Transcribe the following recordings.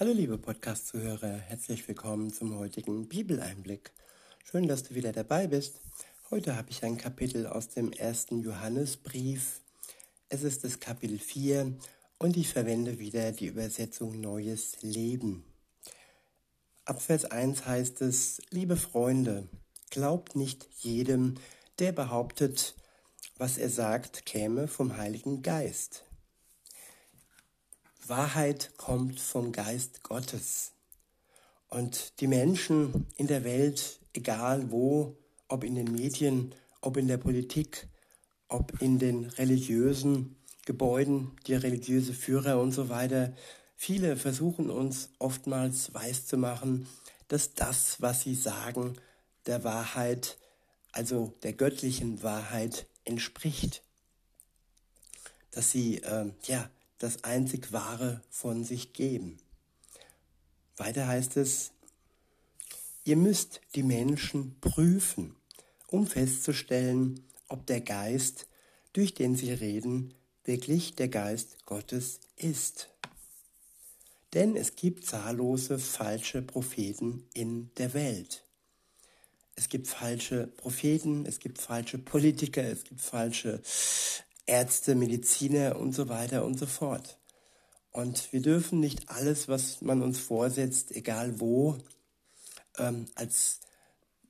Hallo liebe Podcast-Zuhörer, herzlich willkommen zum heutigen Bibeleinblick. Schön, dass du wieder dabei bist. Heute habe ich ein Kapitel aus dem ersten Johannesbrief. Es ist das Kapitel 4 und ich verwende wieder die Übersetzung Neues Leben. Ab Vers 1 heißt es, liebe Freunde, glaubt nicht jedem, der behauptet, was er sagt, käme vom Heiligen Geist. Wahrheit kommt vom Geist Gottes. Und die Menschen in der Welt, egal wo, ob in den Medien, ob in der Politik, ob in den religiösen Gebäuden, die religiöse Führer und so weiter, viele versuchen uns oftmals weiszumachen, dass das, was sie sagen, der Wahrheit, also der göttlichen Wahrheit entspricht. Dass sie, äh, ja, das einzig Wahre von sich geben. Weiter heißt es, ihr müsst die Menschen prüfen, um festzustellen, ob der Geist, durch den sie reden, wirklich der Geist Gottes ist. Denn es gibt zahllose falsche Propheten in der Welt. Es gibt falsche Propheten, es gibt falsche Politiker, es gibt falsche Ärzte, Mediziner und so weiter und so fort. Und wir dürfen nicht alles, was man uns vorsetzt, egal wo, ähm, als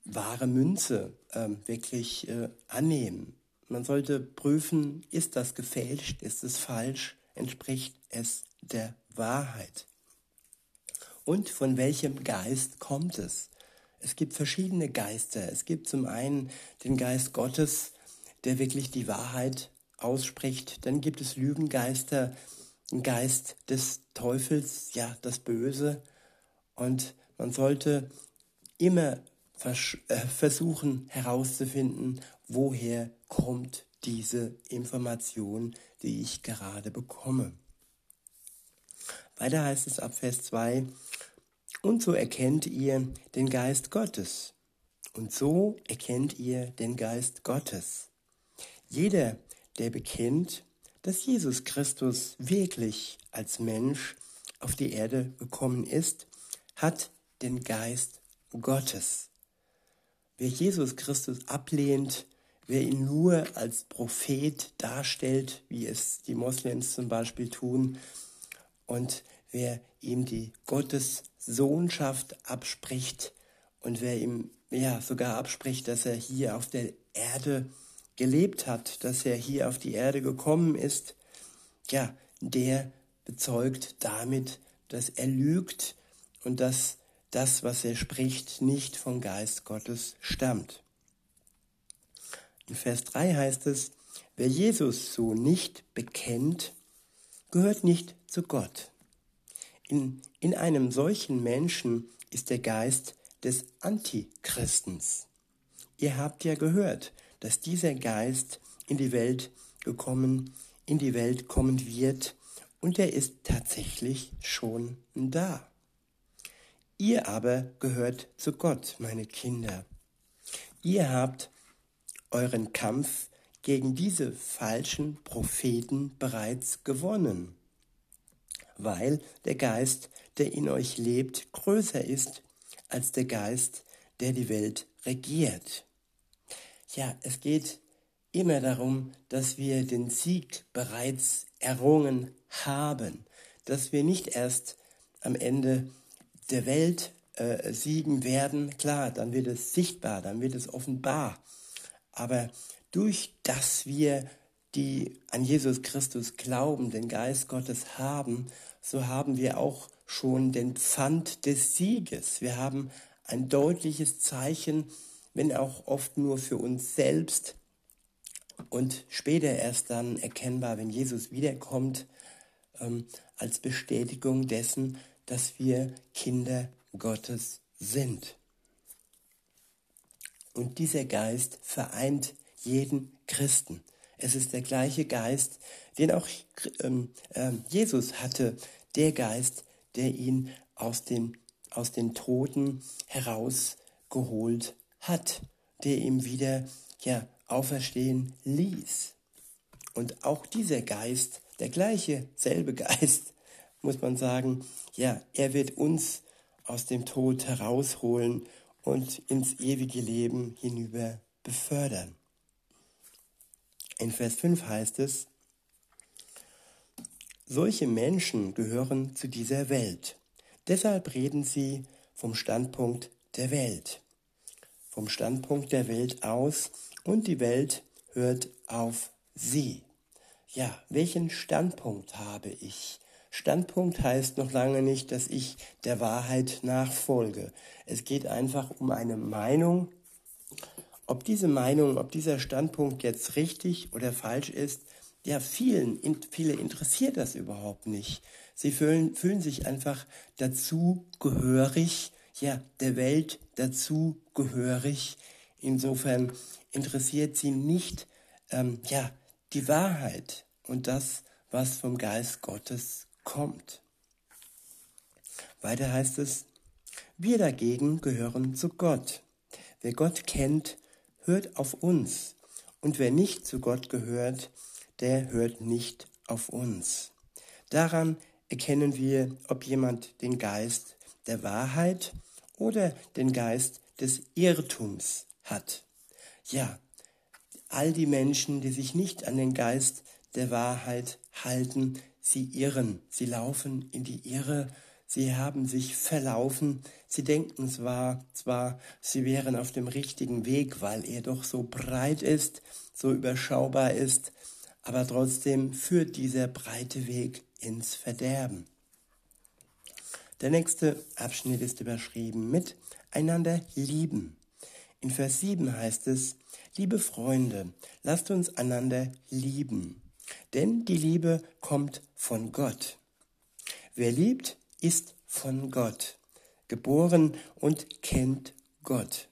wahre Münze ähm, wirklich äh, annehmen. Man sollte prüfen, ist das gefälscht, ist es falsch, entspricht es der Wahrheit. Und von welchem Geist kommt es? Es gibt verschiedene Geister. Es gibt zum einen den Geist Gottes, der wirklich die Wahrheit ausspricht. Dann gibt es Lügengeister, Geist des Teufels, ja, das Böse. Und man sollte immer äh, versuchen herauszufinden, woher kommt diese Information, die ich gerade bekomme. Weiter heißt es ab Vers 2, und so erkennt ihr den Geist Gottes. Und so erkennt ihr den Geist Gottes. Jeder, der bekennt, dass Jesus Christus wirklich als Mensch auf die Erde gekommen ist, hat den Geist Gottes. Wer Jesus Christus ablehnt, wer ihn nur als Prophet darstellt, wie es die Moslems zum Beispiel tun, und wer ihm die Gottessohnschaft abspricht und wer ihm ja sogar abspricht, dass er hier auf der Erde gelebt hat, dass er hier auf die Erde gekommen ist, ja, der bezeugt damit, dass er lügt und dass das, was er spricht, nicht vom Geist Gottes stammt. In Vers 3 heißt es, wer Jesus so nicht bekennt, gehört nicht zu Gott. In, in einem solchen Menschen ist der Geist des Antichristens. Ihr habt ja gehört, dass dieser Geist in die Welt gekommen, in die Welt kommen wird und er ist tatsächlich schon da. Ihr aber gehört zu Gott, meine Kinder. Ihr habt euren Kampf gegen diese falschen Propheten bereits gewonnen, weil der Geist, der in euch lebt, größer ist als der Geist, der die Welt regiert. Ja, es geht immer darum, dass wir den Sieg bereits errungen haben, dass wir nicht erst am Ende der Welt äh, siegen werden. Klar, dann wird es sichtbar, dann wird es offenbar. Aber durch das wir die an Jesus Christus glauben, den Geist Gottes haben, so haben wir auch schon den Pfand des Sieges. Wir haben ein deutliches Zeichen wenn auch oft nur für uns selbst und später erst dann erkennbar, wenn Jesus wiederkommt, ähm, als Bestätigung dessen, dass wir Kinder Gottes sind. Und dieser Geist vereint jeden Christen. Es ist der gleiche Geist, den auch ähm, äh, Jesus hatte, der Geist, der ihn aus den, aus den Toten herausgeholt hat, der ihm wieder ja, auferstehen ließ. Und auch dieser Geist, der gleiche, selbe Geist, muss man sagen, ja, er wird uns aus dem Tod herausholen und ins ewige Leben hinüber befördern. In Vers 5 heißt es, solche Menschen gehören zu dieser Welt. Deshalb reden sie vom Standpunkt der Welt. Vom Standpunkt der Welt aus und die Welt hört auf sie. Ja, welchen Standpunkt habe ich? Standpunkt heißt noch lange nicht, dass ich der Wahrheit nachfolge. Es geht einfach um eine Meinung. Ob diese Meinung, ob dieser Standpunkt jetzt richtig oder falsch ist, ja, vielen, viele interessiert das überhaupt nicht. Sie fühlen, fühlen sich einfach dazu gehörig, ja, der Welt dazu gehörig. Insofern interessiert sie nicht, ähm, ja, die Wahrheit und das, was vom Geist Gottes kommt. Weiter heißt es, wir dagegen gehören zu Gott. Wer Gott kennt, hört auf uns. Und wer nicht zu Gott gehört, der hört nicht auf uns. Daran erkennen wir, ob jemand den Geist der Wahrheit oder den Geist des Irrtums hat. Ja, all die Menschen, die sich nicht an den Geist der Wahrheit halten, sie irren, sie laufen in die Irre, sie haben sich verlaufen, sie denken zwar, zwar, sie wären auf dem richtigen Weg, weil er doch so breit ist, so überschaubar ist, aber trotzdem führt dieser breite Weg ins Verderben. Der nächste Abschnitt ist überschrieben mit einander lieben. In Vers 7 heißt es, liebe Freunde, lasst uns einander lieben, denn die Liebe kommt von Gott. Wer liebt, ist von Gott, geboren und kennt Gott.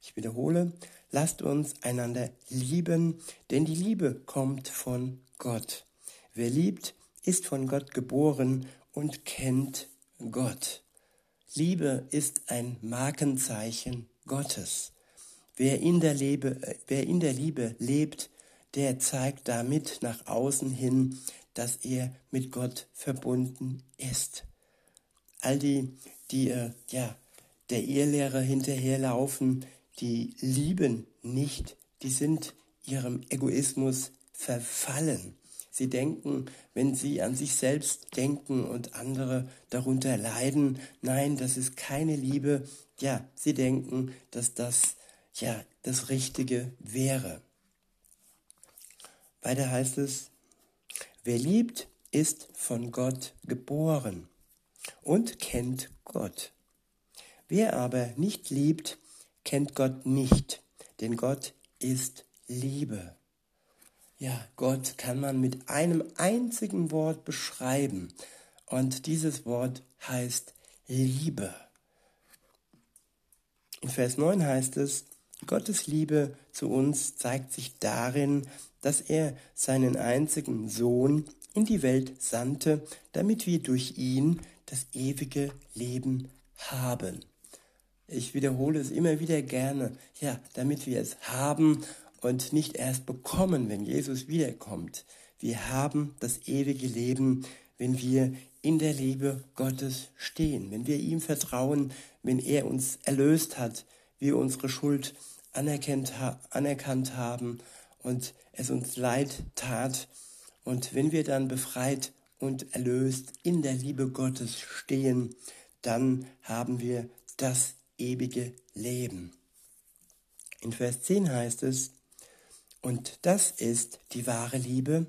Ich wiederhole, Lasst uns einander lieben, denn die Liebe kommt von Gott. Wer liebt, ist von Gott geboren und kennt Gott. Liebe ist ein Markenzeichen Gottes. Wer in der, Liebe, wer in der Liebe lebt, der zeigt damit nach außen hin, dass er mit Gott verbunden ist. All die, die äh, ja, der Ehelehre hinterherlaufen, die lieben nicht, die sind ihrem Egoismus verfallen. Sie denken, wenn sie an sich selbst denken und andere darunter leiden, nein, das ist keine Liebe. Ja, sie denken, dass das ja das Richtige wäre. Weiter heißt es, wer liebt, ist von Gott geboren und kennt Gott. Wer aber nicht liebt, kennt Gott nicht, denn Gott ist Liebe. Ja, Gott kann man mit einem einzigen Wort beschreiben und dieses Wort heißt Liebe. In Vers 9 heißt es, Gottes Liebe zu uns zeigt sich darin, dass er seinen einzigen Sohn in die Welt sandte, damit wir durch ihn das ewige Leben haben. Ich wiederhole es immer wieder gerne, ja, damit wir es haben und nicht erst bekommen, wenn Jesus wiederkommt. Wir haben das ewige Leben, wenn wir in der Liebe Gottes stehen, wenn wir ihm vertrauen, wenn er uns erlöst hat, wir unsere Schuld anerkannt, anerkannt haben und es uns leid tat. Und wenn wir dann befreit und erlöst in der Liebe Gottes stehen, dann haben wir das ewige Leben. In Vers 10 heißt es, und das ist die wahre Liebe.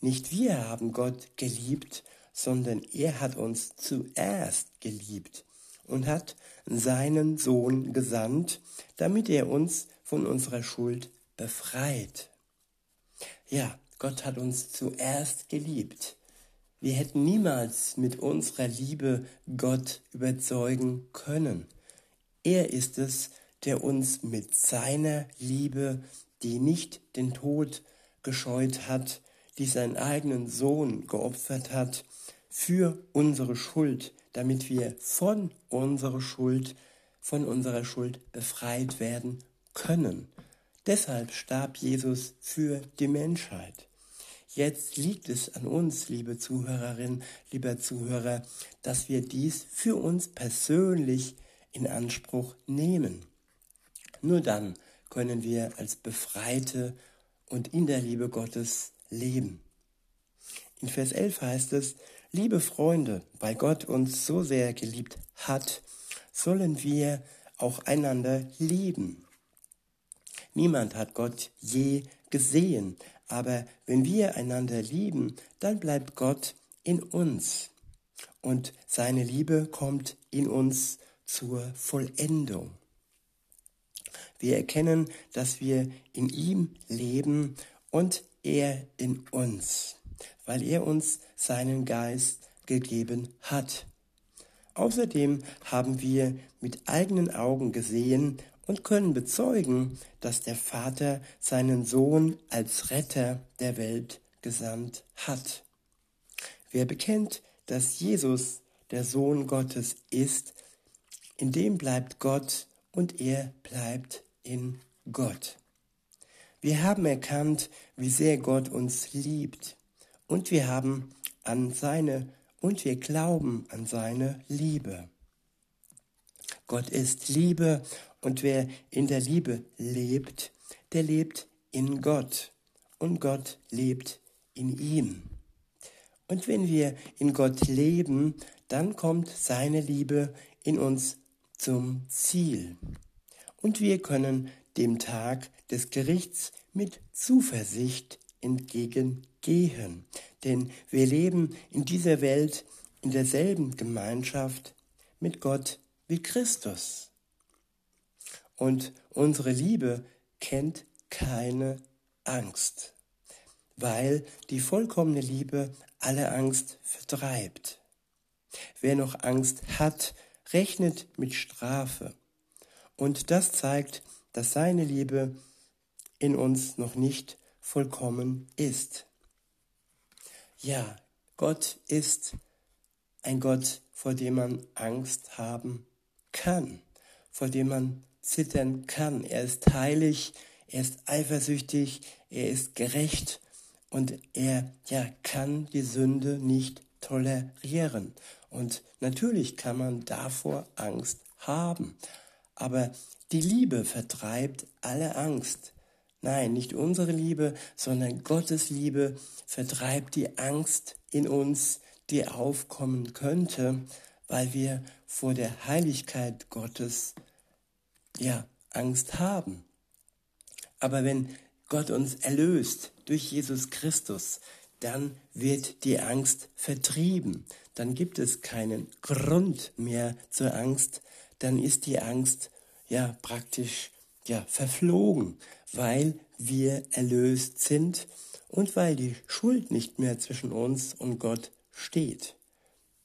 Nicht wir haben Gott geliebt, sondern er hat uns zuerst geliebt und hat seinen Sohn gesandt, damit er uns von unserer Schuld befreit. Ja, Gott hat uns zuerst geliebt. Wir hätten niemals mit unserer Liebe Gott überzeugen können. Er ist es, der uns mit seiner Liebe, die nicht den Tod gescheut hat, die seinen eigenen Sohn geopfert hat, für unsere Schuld, damit wir von unserer Schuld, von unserer Schuld befreit werden können. Deshalb starb Jesus für die Menschheit. Jetzt liegt es an uns, liebe Zuhörerin, lieber Zuhörer, dass wir dies für uns persönlich in Anspruch nehmen. Nur dann können wir als Befreite und in der Liebe Gottes leben. In Vers 11 heißt es, liebe Freunde, weil Gott uns so sehr geliebt hat, sollen wir auch einander lieben. Niemand hat Gott je gesehen, aber wenn wir einander lieben, dann bleibt Gott in uns und seine Liebe kommt in uns zur Vollendung. Wir erkennen, dass wir in ihm leben und er in uns, weil er uns seinen Geist gegeben hat. Außerdem haben wir mit eigenen Augen gesehen und können bezeugen, dass der Vater seinen Sohn als Retter der Welt gesandt hat. Wer bekennt, dass Jesus der Sohn Gottes ist, in dem bleibt Gott und er bleibt in Gott. Wir haben erkannt, wie sehr Gott uns liebt und wir haben an seine und wir glauben an seine Liebe. Gott ist Liebe und wer in der Liebe lebt, der lebt in Gott und Gott lebt in ihm. Und wenn wir in Gott leben, dann kommt seine Liebe in uns zum Ziel. Und wir können dem Tag des Gerichts mit Zuversicht entgegengehen. Denn wir leben in dieser Welt in derselben Gemeinschaft mit Gott wie Christus. Und unsere Liebe kennt keine Angst, weil die vollkommene Liebe alle Angst vertreibt. Wer noch Angst hat, rechnet mit Strafe. Und das zeigt, dass seine Liebe in uns noch nicht vollkommen ist. Ja, Gott ist ein Gott, vor dem man Angst haben kann, vor dem man zittern kann. Er ist heilig, er ist eifersüchtig, er ist gerecht und er ja kann die Sünde nicht tolerieren. Und natürlich kann man davor Angst haben, aber die Liebe vertreibt alle Angst. Nein, nicht unsere Liebe, sondern Gottes Liebe vertreibt die Angst in uns, die aufkommen könnte, weil wir vor der Heiligkeit Gottes ja Angst haben. Aber wenn Gott uns erlöst durch Jesus Christus, dann wird die Angst vertrieben. Dann gibt es keinen Grund mehr zur Angst. Dann ist die Angst ja praktisch ja verflogen, weil wir erlöst sind und weil die Schuld nicht mehr zwischen uns und Gott steht.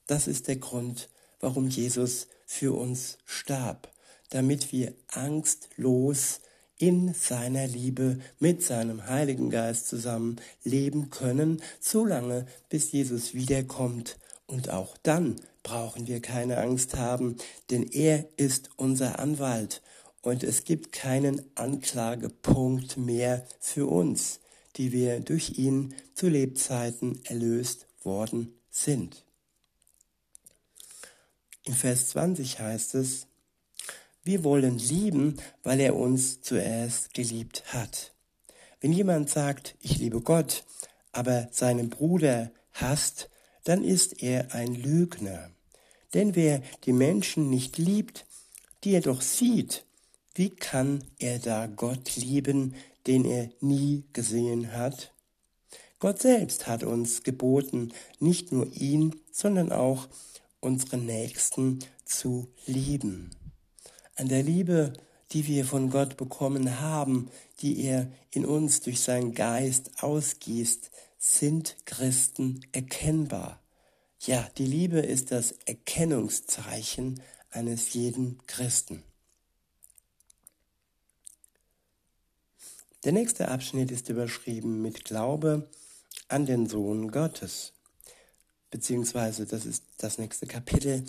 Das ist der Grund, warum Jesus für uns starb, damit wir angstlos in seiner Liebe mit seinem Heiligen Geist zusammen leben können, solange bis Jesus wiederkommt. Und auch dann brauchen wir keine Angst haben, denn er ist unser Anwalt und es gibt keinen Anklagepunkt mehr für uns, die wir durch ihn zu Lebzeiten erlöst worden sind. Im Vers 20 heißt es, wir wollen lieben, weil er uns zuerst geliebt hat. Wenn jemand sagt, ich liebe Gott, aber seinen Bruder hasst, dann ist er ein Lügner. Denn wer die Menschen nicht liebt, die er doch sieht, wie kann er da Gott lieben, den er nie gesehen hat? Gott selbst hat uns geboten, nicht nur ihn, sondern auch unsere Nächsten zu lieben. An der Liebe, die wir von Gott bekommen haben, die er in uns durch seinen Geist ausgießt, sind Christen erkennbar. Ja, die Liebe ist das Erkennungszeichen eines jeden Christen. Der nächste Abschnitt ist überschrieben mit Glaube an den Sohn Gottes. Beziehungsweise das ist das nächste Kapitel.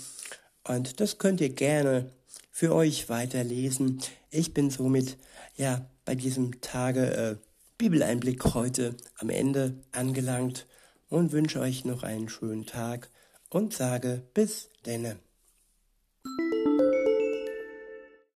Und das könnt ihr gerne für euch weiterlesen. Ich bin somit ja bei diesem Tage äh, Bibeleinblick heute am Ende angelangt und wünsche euch noch einen schönen Tag und sage bis denne.